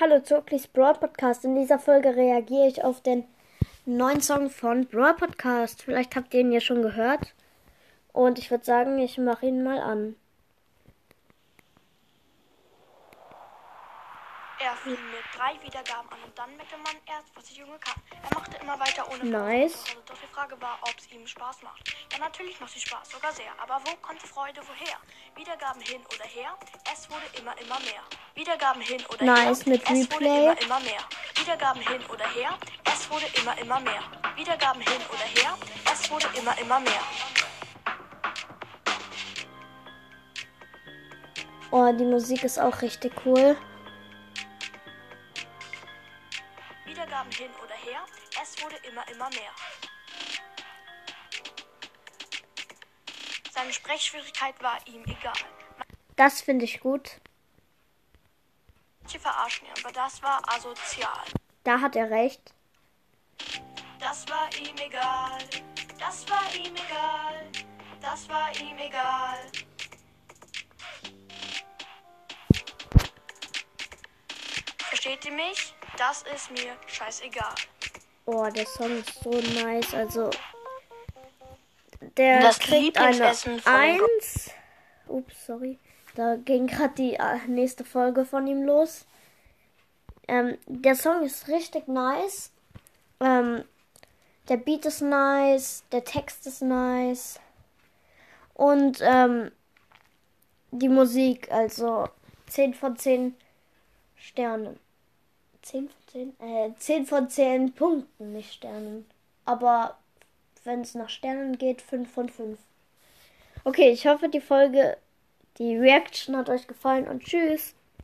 Hallo zu Oakley's Broad Podcast. In dieser Folge reagiere ich auf den neuen Song von Broad Podcast. Vielleicht habt ihr ihn ja schon gehört. Und ich würde sagen, ich mache ihn mal an. Er fing mit drei Wiedergaben an und dann merkte man erst, was der Junge kann. Er machte immer weiter ohne Nice. Pause. Doch die Frage war, ob es ihm Spaß macht. Ja, natürlich macht es Spaß, sogar sehr. Aber wo kommt die Freude woher? Wiedergaben hin oder her, es wurde immer, immer mehr. Wiedergaben hin oder Nice, her, mit es wurde Replay. immer, immer mehr. Wiedergaben hin oder her, es wurde immer, immer mehr. Wiedergaben hin oder her, es wurde immer, immer mehr. Oh, die Musik ist auch richtig cool. Wiedergaben hin oder her, es wurde immer, immer mehr. Seine Sprechschwierigkeit war ihm egal. Das finde ich gut. Manche verarschen ihn, aber das war asozial. Da hat er recht. Das war ihm egal, das war ihm egal, das war ihm egal. Versteht ihr mich? Das ist mir scheißegal. Oh, der Song ist so nice. Also, der Das kriegt eine Lieblingsessen von 1. Ups, sorry. Da ging gerade die äh, nächste Folge von ihm los. Ähm, der Song ist richtig nice. Ähm, der Beat ist nice. Der Text ist nice. Und ähm, die Musik, also 10 von 10 Sternen. 10 von 10? Äh, 10 von 10 Punkten, nicht Sternen. Aber wenn es nach Sternen geht, 5 von 5. Okay, ich hoffe, die Folge, die Reaction hat euch gefallen und tschüss.